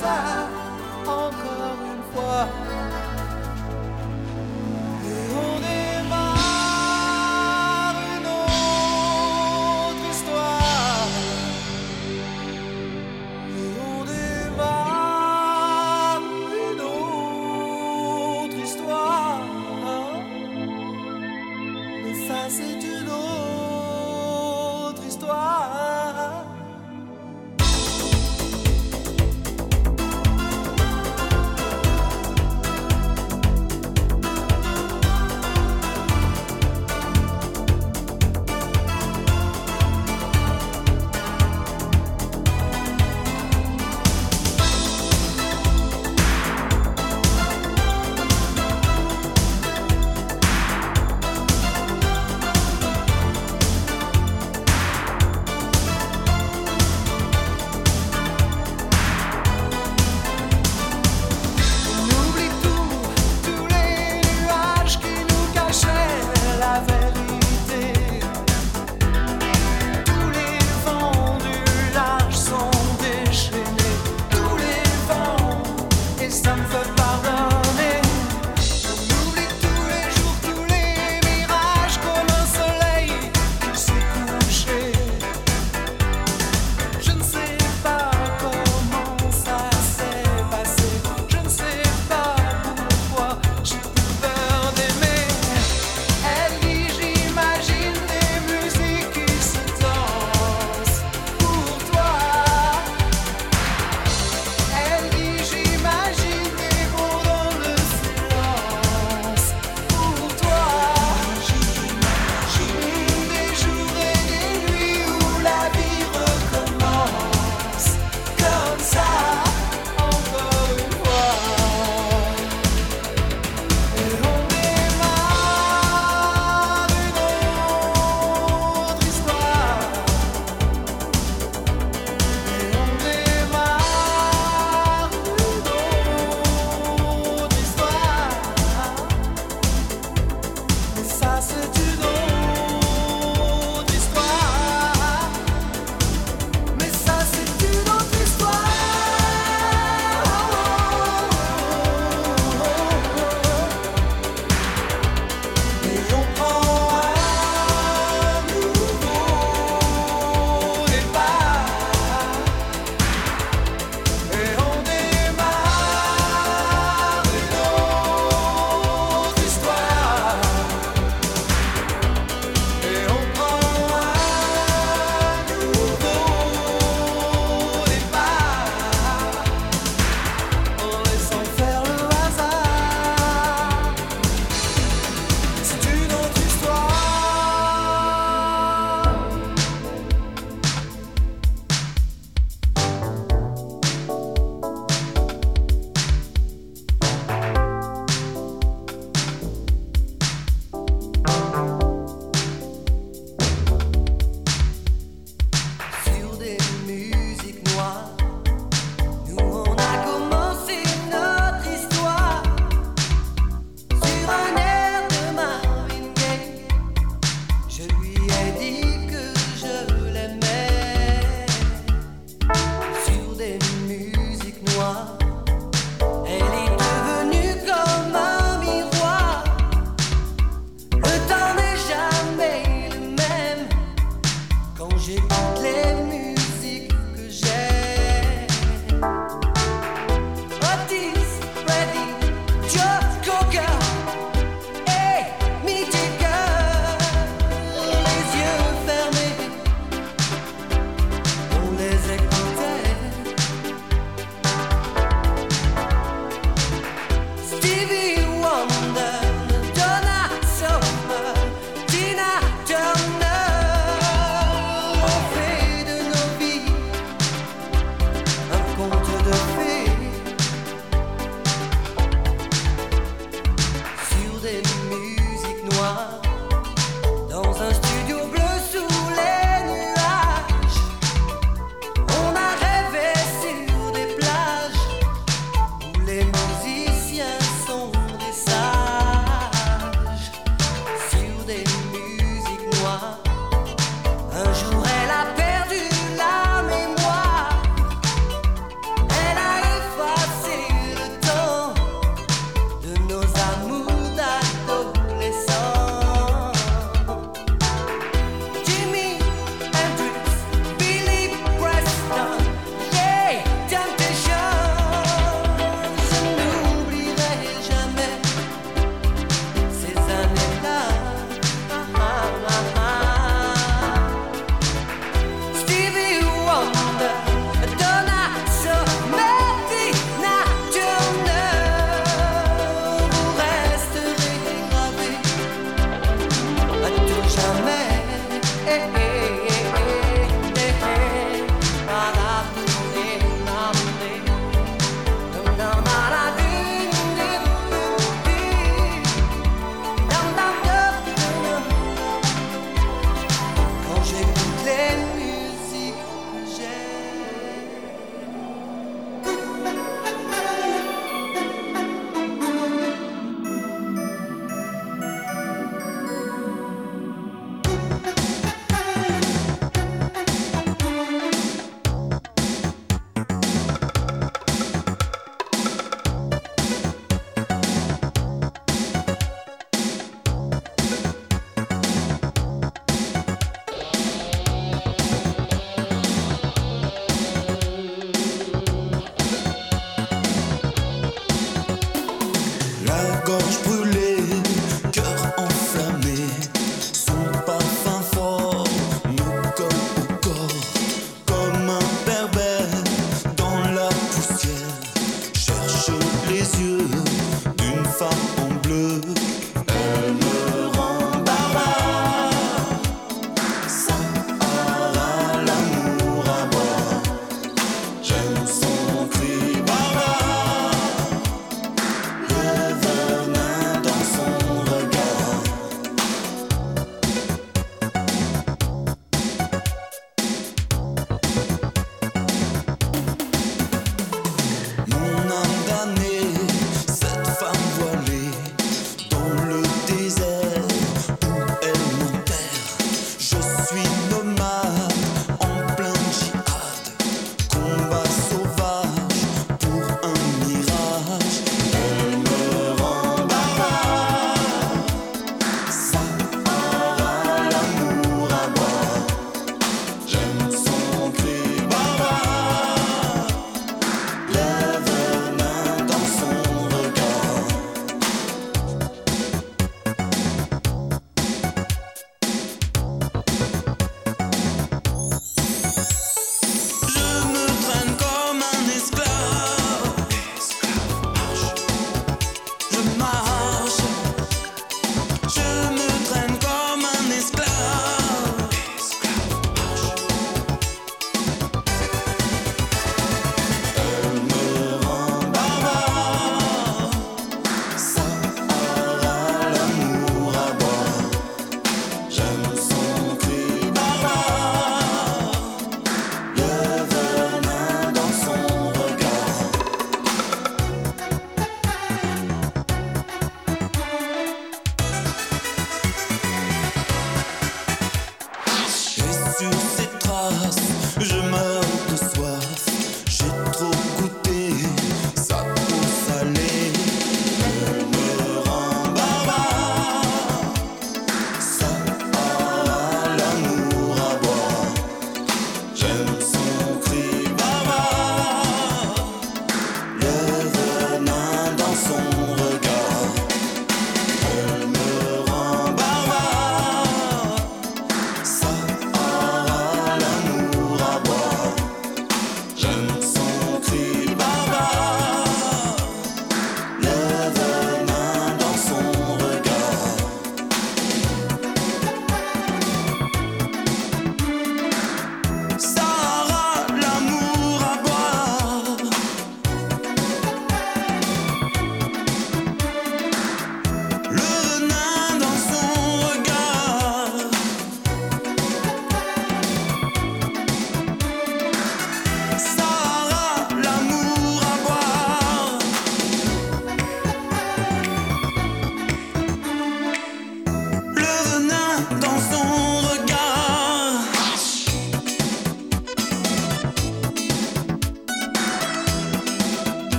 comme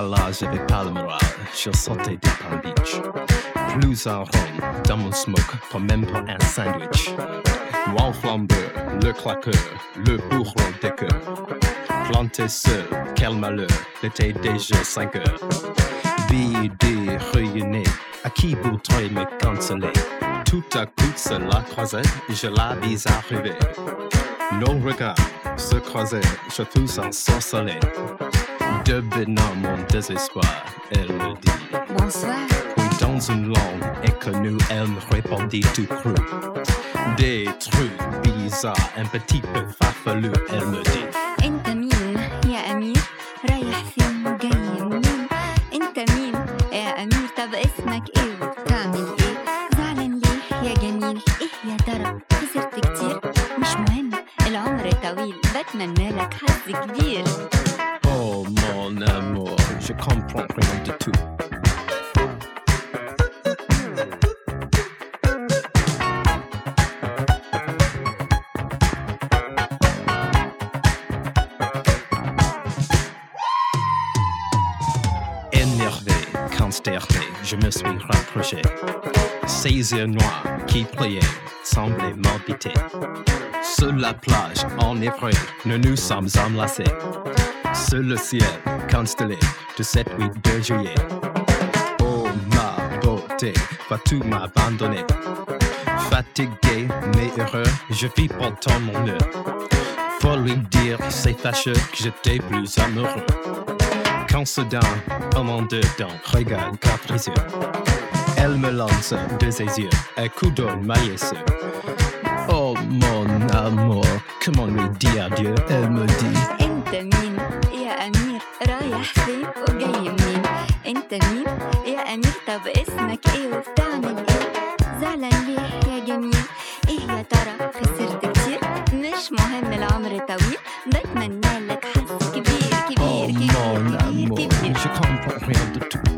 Ce soir-là, j'avais pas le moral. Je sortais de Palm Beach. Plus un rhum dans mon smoke, pas même pas un sandwich. Moi flambeur, le claqueur, le bourreau des cœurs. Planté seul, quel malheur, l'été déjà 5 heures. Bidé, réunis, à qui voudrait me canceller? Tout à coup, cela croisait, je la vis arriver. Nos regards se croisaient, je fus ensorcelé. Devenant mon désespoir, elle me dit Bonsoir. Dans une langue inconnue, elle me répondit tout cru. Des trucs bizarres, un petit peu farfelu, elle me dit Qui priaient semblaient m'habiter. Sur la plage, en effet, nous nous sommes enlacés. Sur le ciel constellé de cette nuit de juillet. Oh ma beauté, vas-tu m'abandonner? Fatigué mais heureux, je vis pourtant mon heure. Faut lui dire, c'est fâcheux que j'étais plus amoureux. Quand soudain, au monde dedans, regarde capricieux. Elle me lance de ses yeux un coup d'eau maillesseux. Oh mon amour, comment lui dire adieu? Elle me dit. انت مين يا امير رايح فين وجاي منين انت مين يا امير طب اسمك إيه وبتعمل إيه زعلان ليه يا جميل إيه يا ترى خسرت كتير مش مهم العمر طويل بتمنى لك حظ كبير Oh كبير mon كبير amour, كبير كبير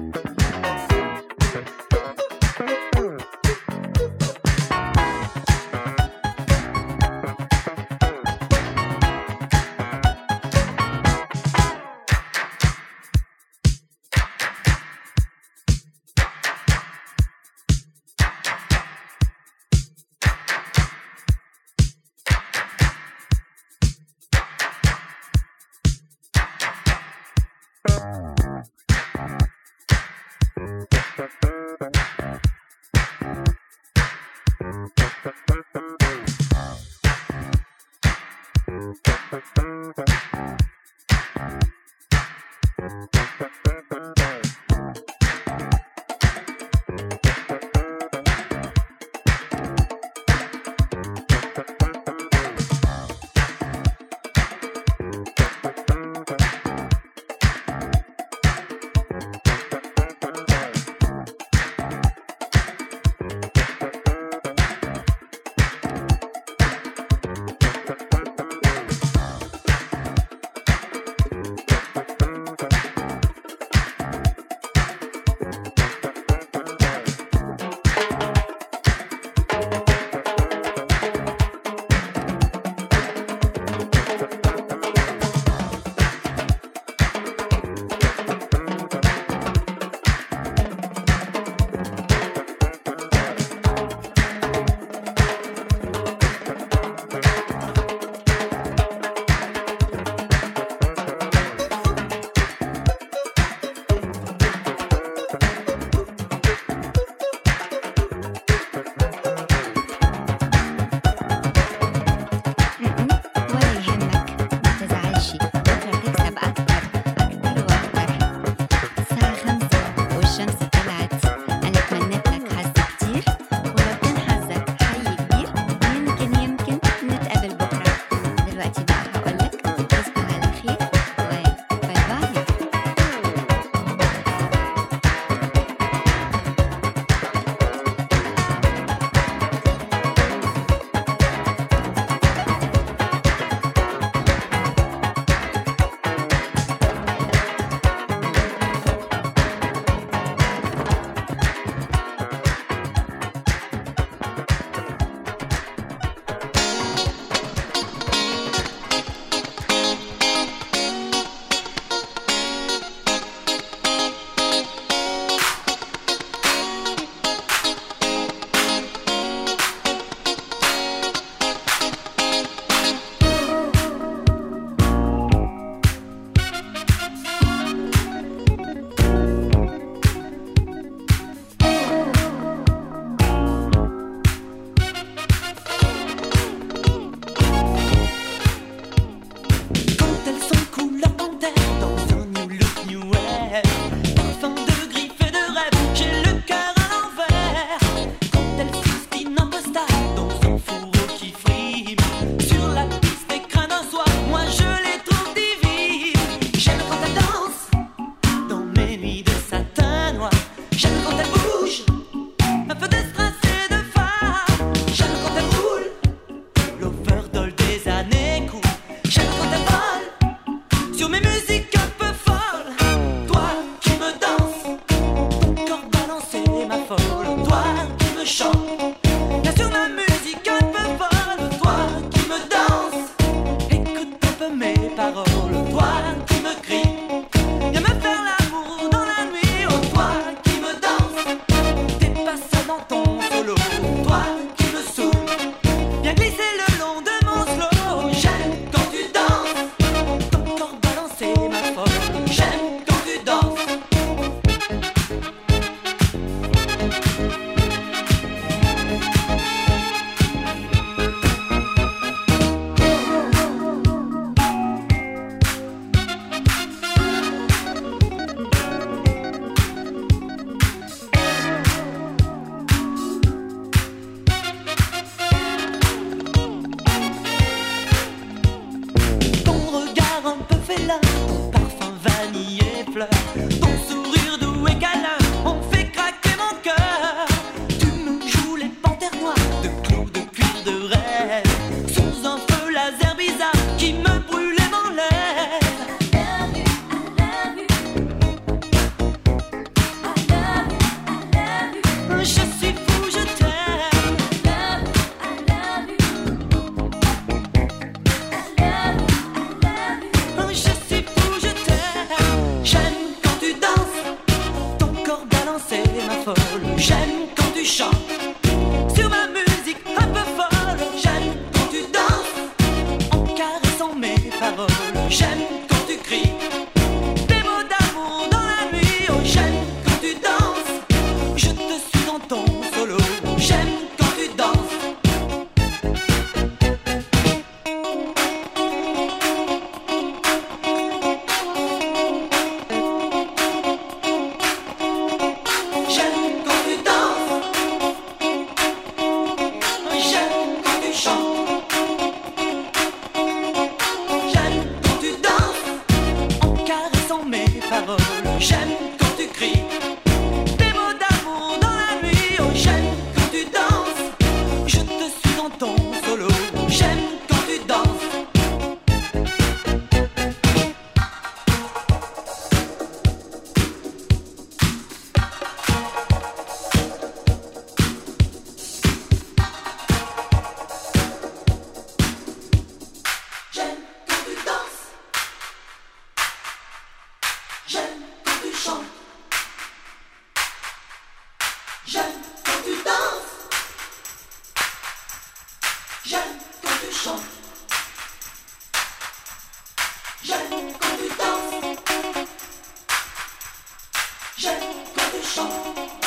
je comprends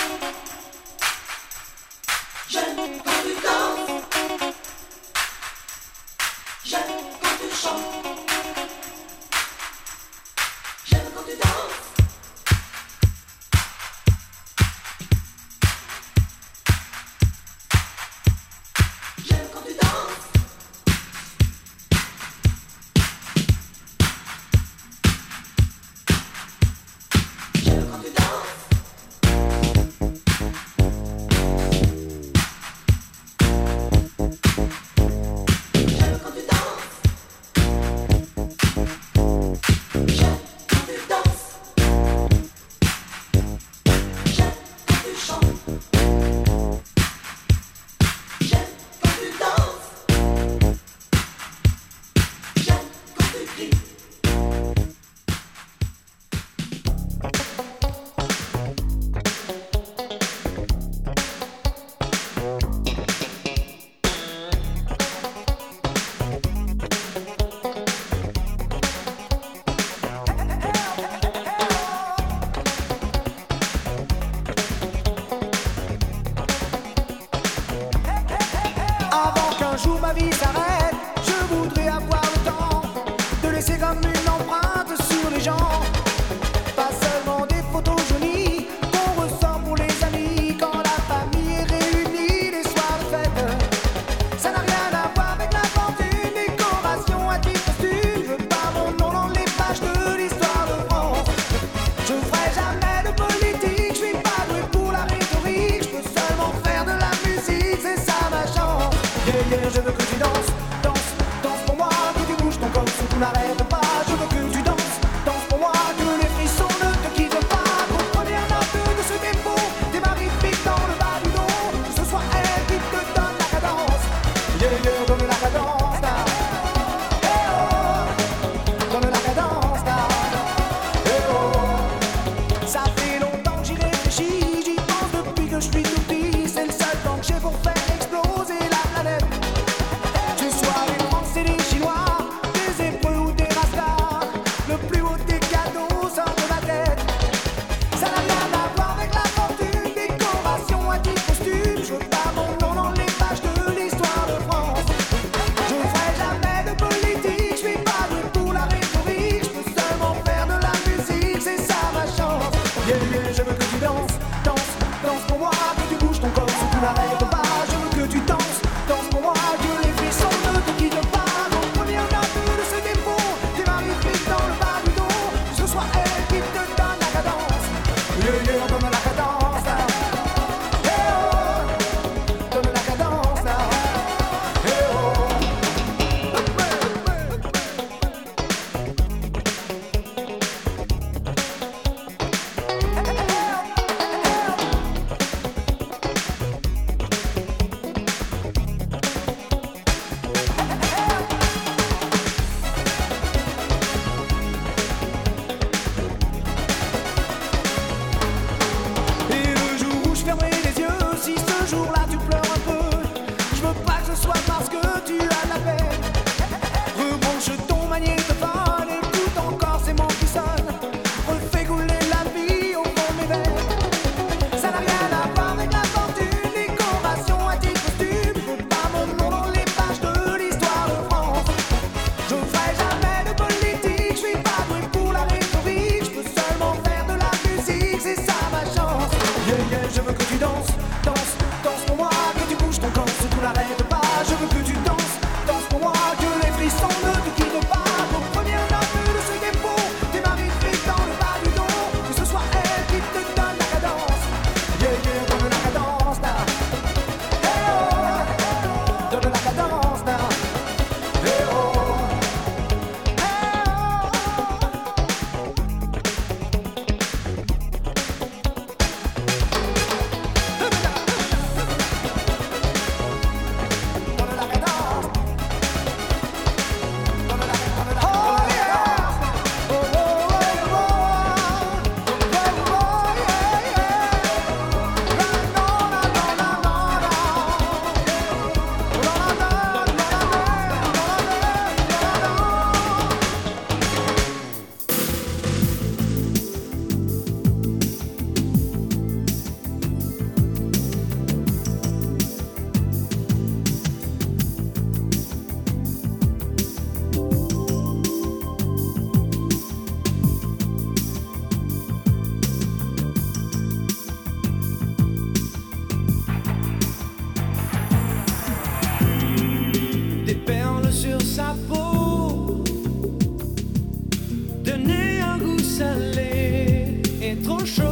donner un goût salé et trop chaud.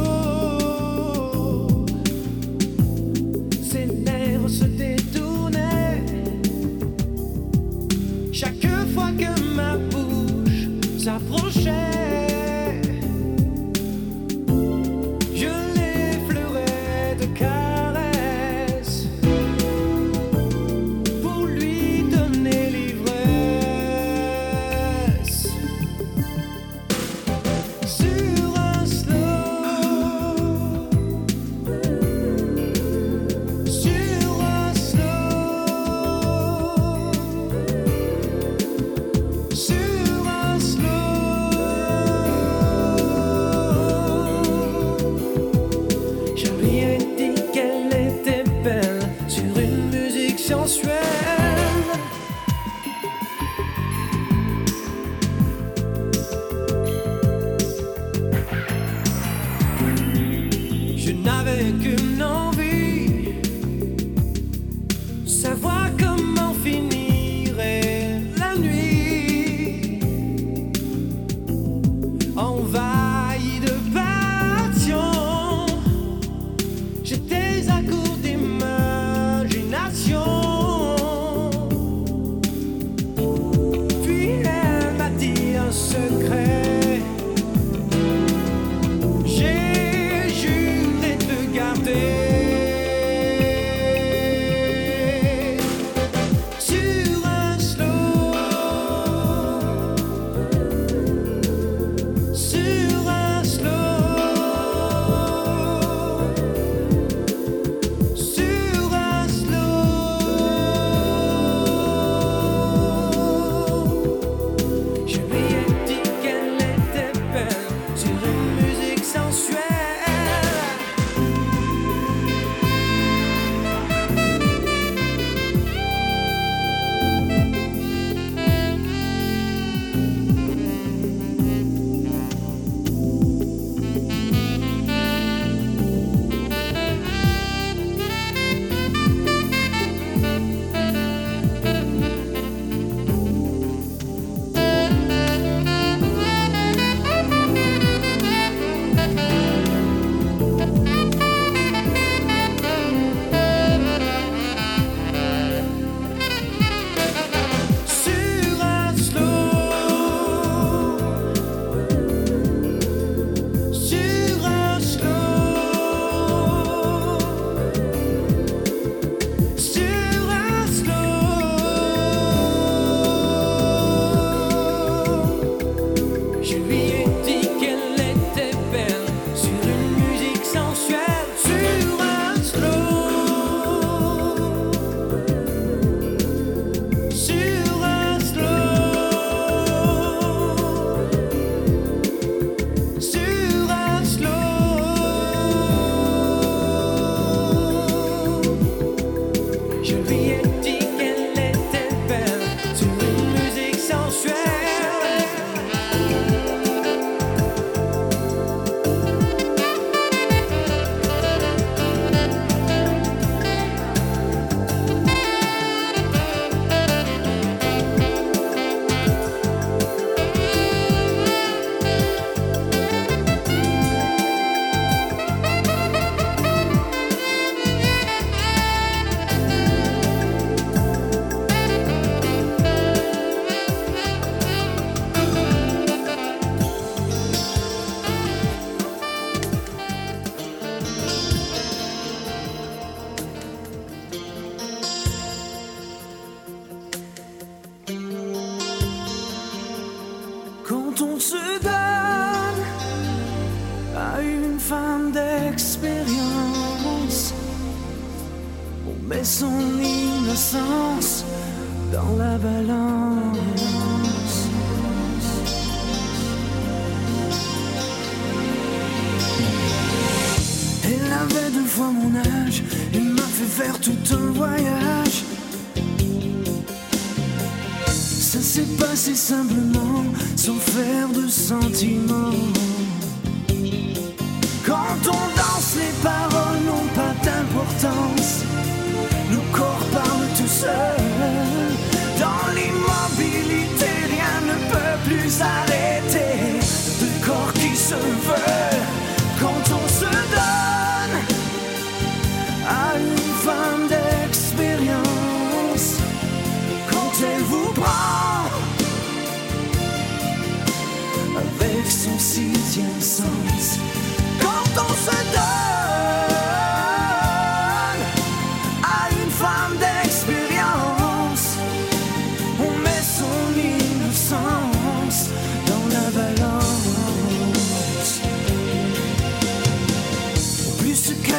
Ses lèvres se détournaient chaque fois que ma bouche s'approche.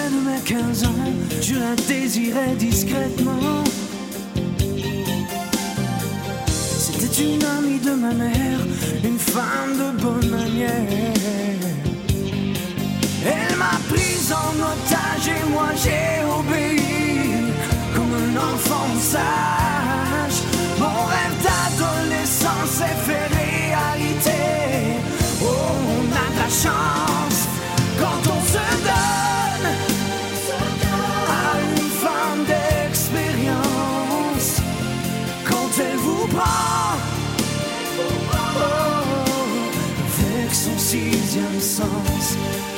de mes 15 ans, je la désirais discrètement. C'était une amie de ma mère, une femme de bonne manière. Elle m'a prise en otage et moi j'ai obéi comme un enfant sage. Mon rêve d'adolescence est fait réalité. Oh, on a de la chance. songs.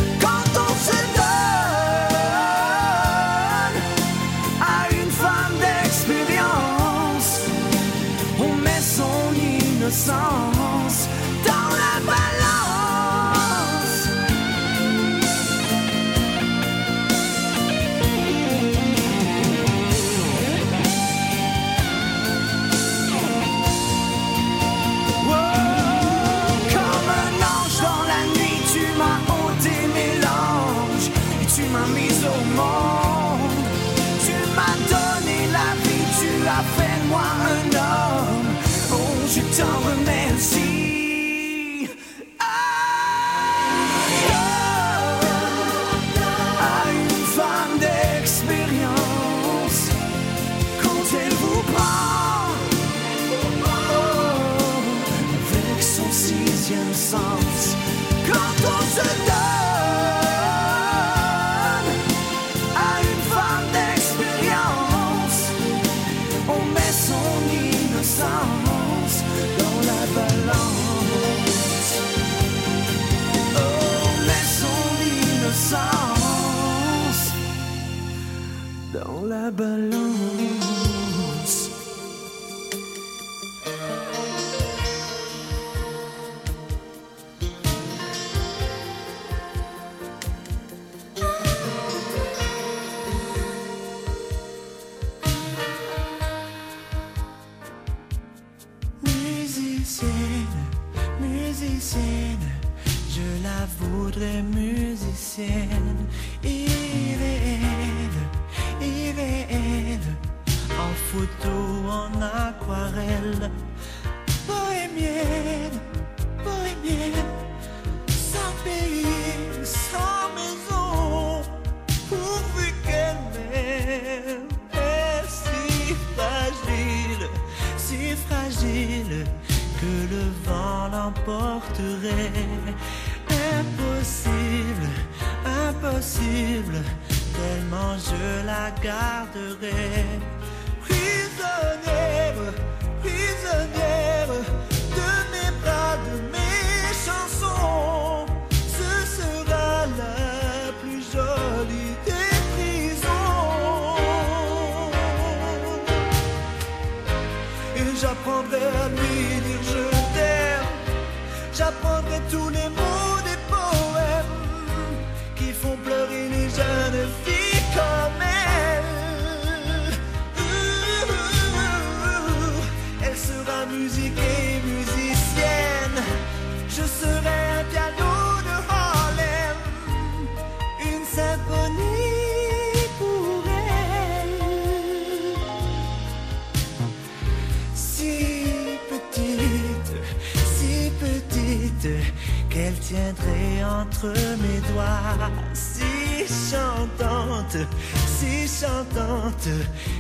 si chantante, si chantante,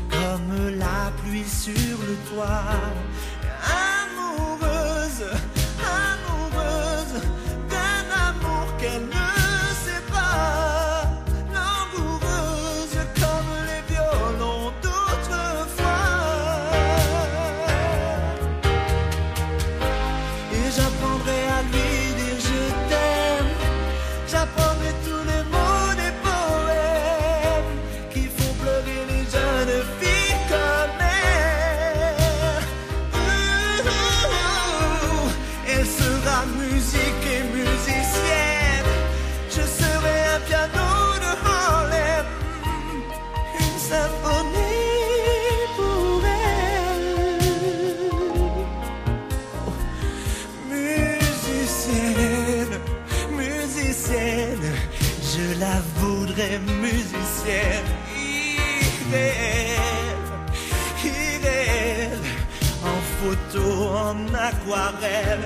comme la pluie sur le toit. aquarelle,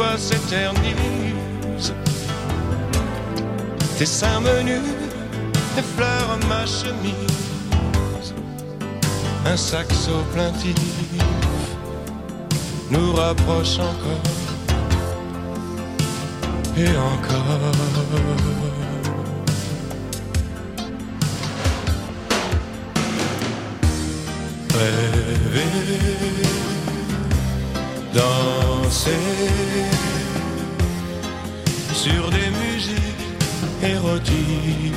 toi s'éternisent. Tes seins menus effleurent ma chemise. Un saxo plaintif nous rapproche encore et encore. Danser sur des musiques érotiques.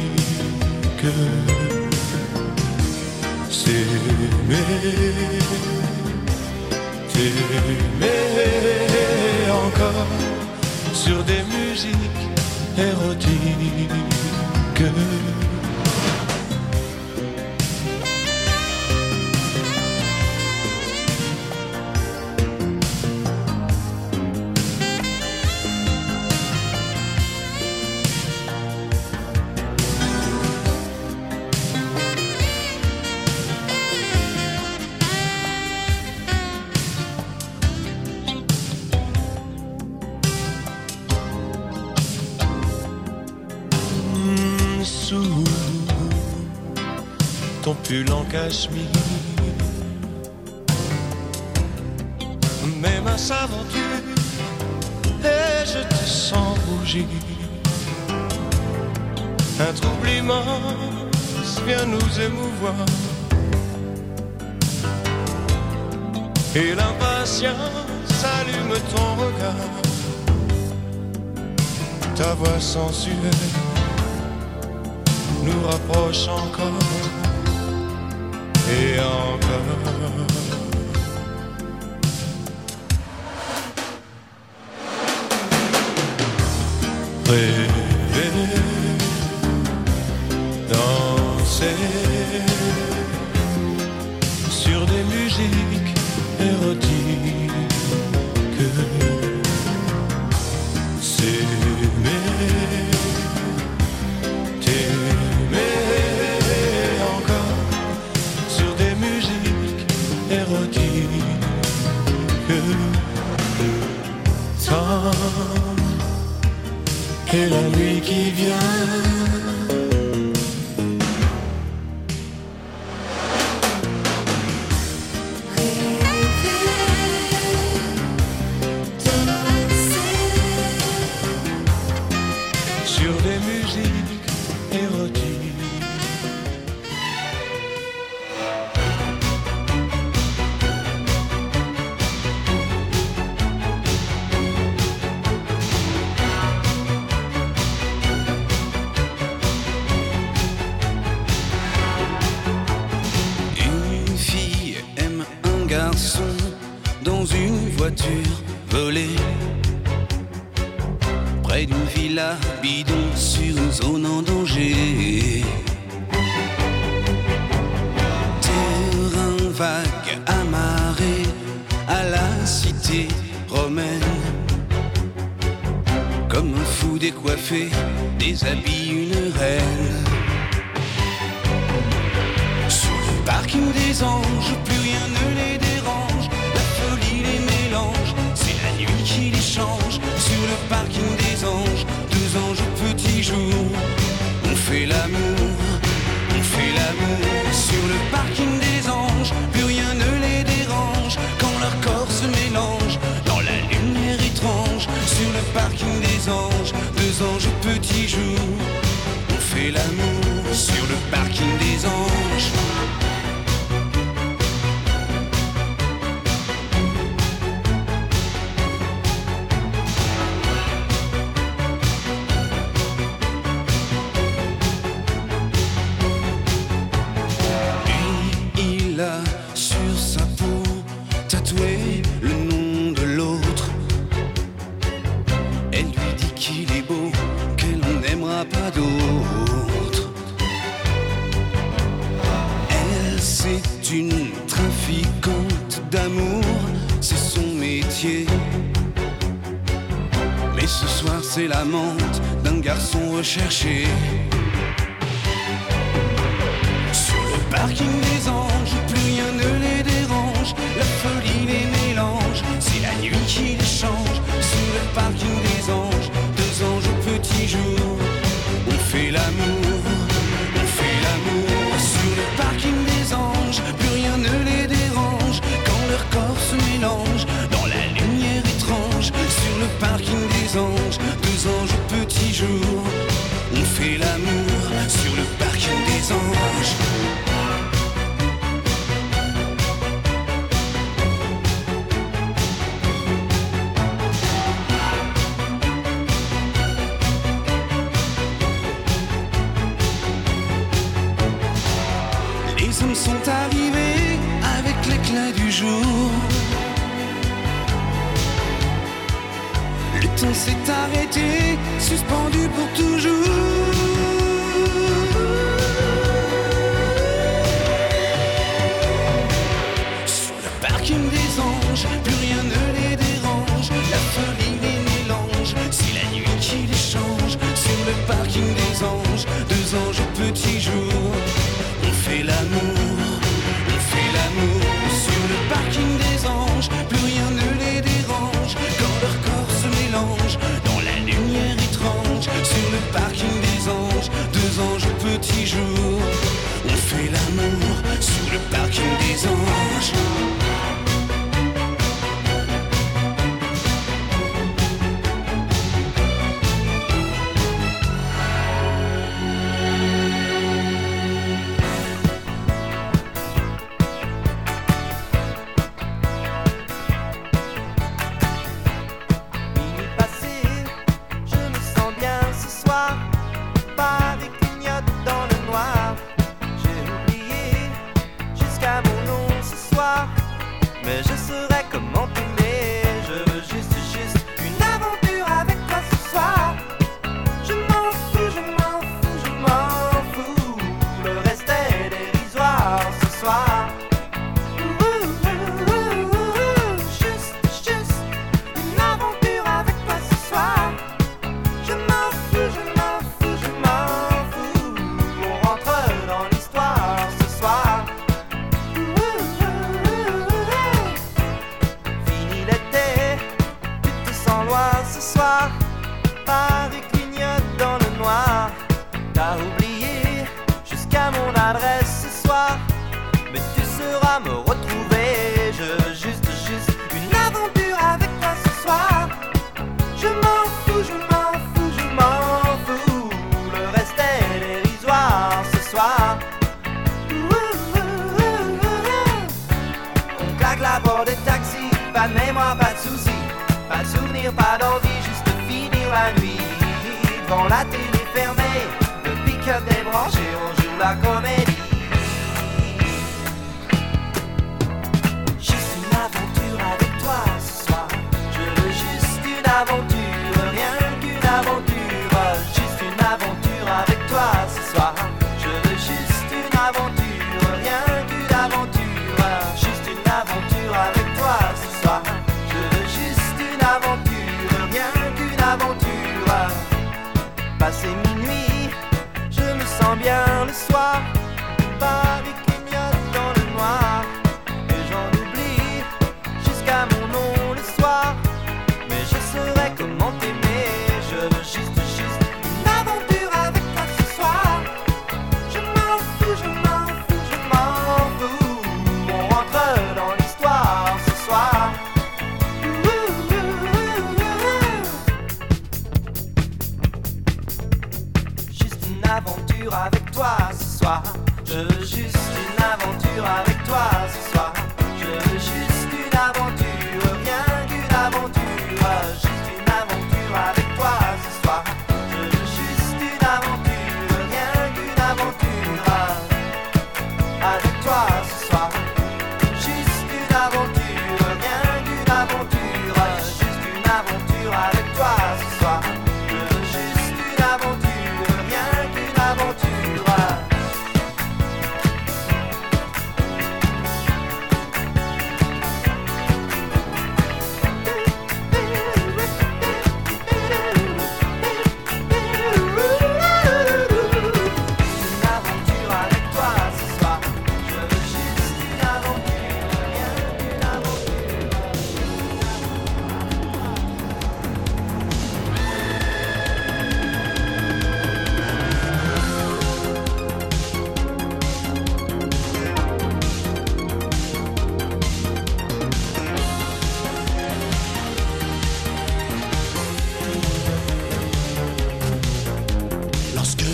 S'aimer t'aimer encore sur des musiques érotiques. Pull en cachemire, mes mains s'aventurent et je te sens rougir. Un trouble immense vient nous émouvoir. Et l'impatience allume ton regard. Ta voix sensuelle nous rapproche encore et encore. Rêver, voiture volée près d'une villa bidon sur une zone en danger. Terrain vague amarré à la cité romaine. Comme un fou décoiffé, déshabille une reine. Sous le parking des anges, plus rien ne les le parking des anges, deux anges au petit jour. On fait l'amour, on fait l'amour sur le parking des anges, plus rien ne les dérange quand leur corps se mélange dans la lumière étrange. Sur le parking des anges, deux anges au petit jour. On fait l'amour sur le parking des anges. Mais ce soir, c'est la menthe d'un garçon recherché. Sur le parking des anges, plus rien ne les dérange. La folie les mélange, c'est la nuit qui les change. Le parking did.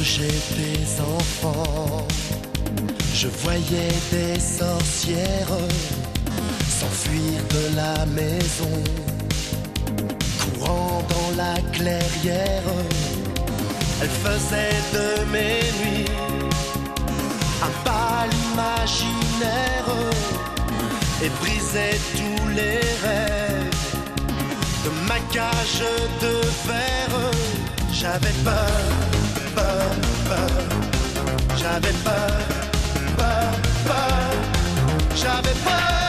j'étais enfant, je voyais des sorcières s'enfuir de la maison, courant dans la clairière. Elles faisaient de mes nuits un pâle imaginaire et brisaient tous les rêves de ma cage de verre. J'avais peur peur, peur. J'avais peur, peur, peur. J'avais peur.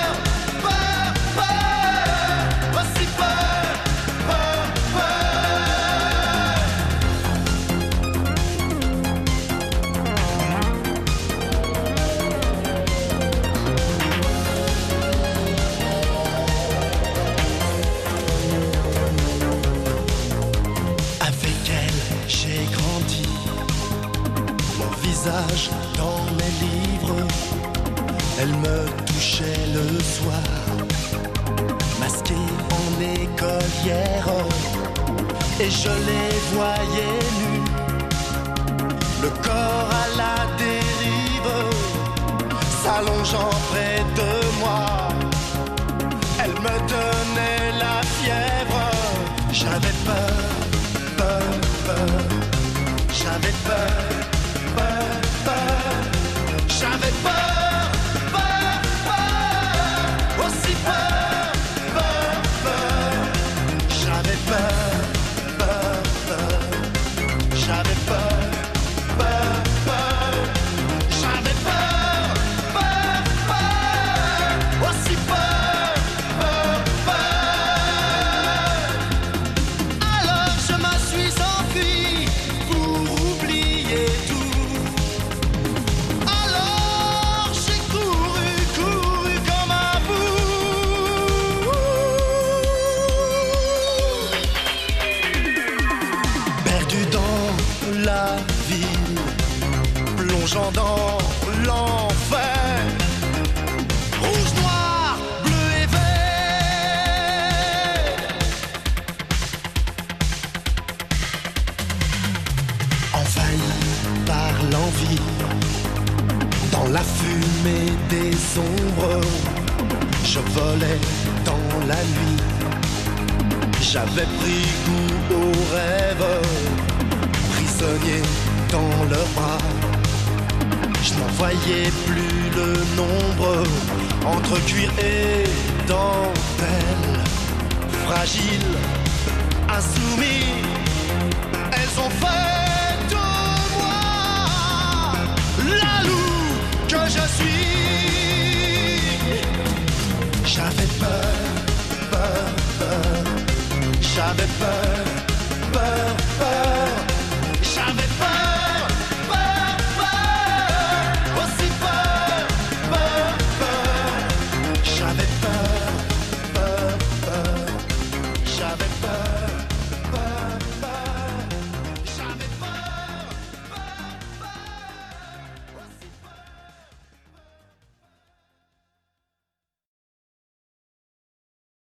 Elle me touchait le soir, masquée en écolière, et je les voyais nus, le corps à la dérive, s'allongeant près de moi. Elle me donnait la fièvre, j'avais peur, peur, peur, j'avais peur, peur, peur, j'avais peur.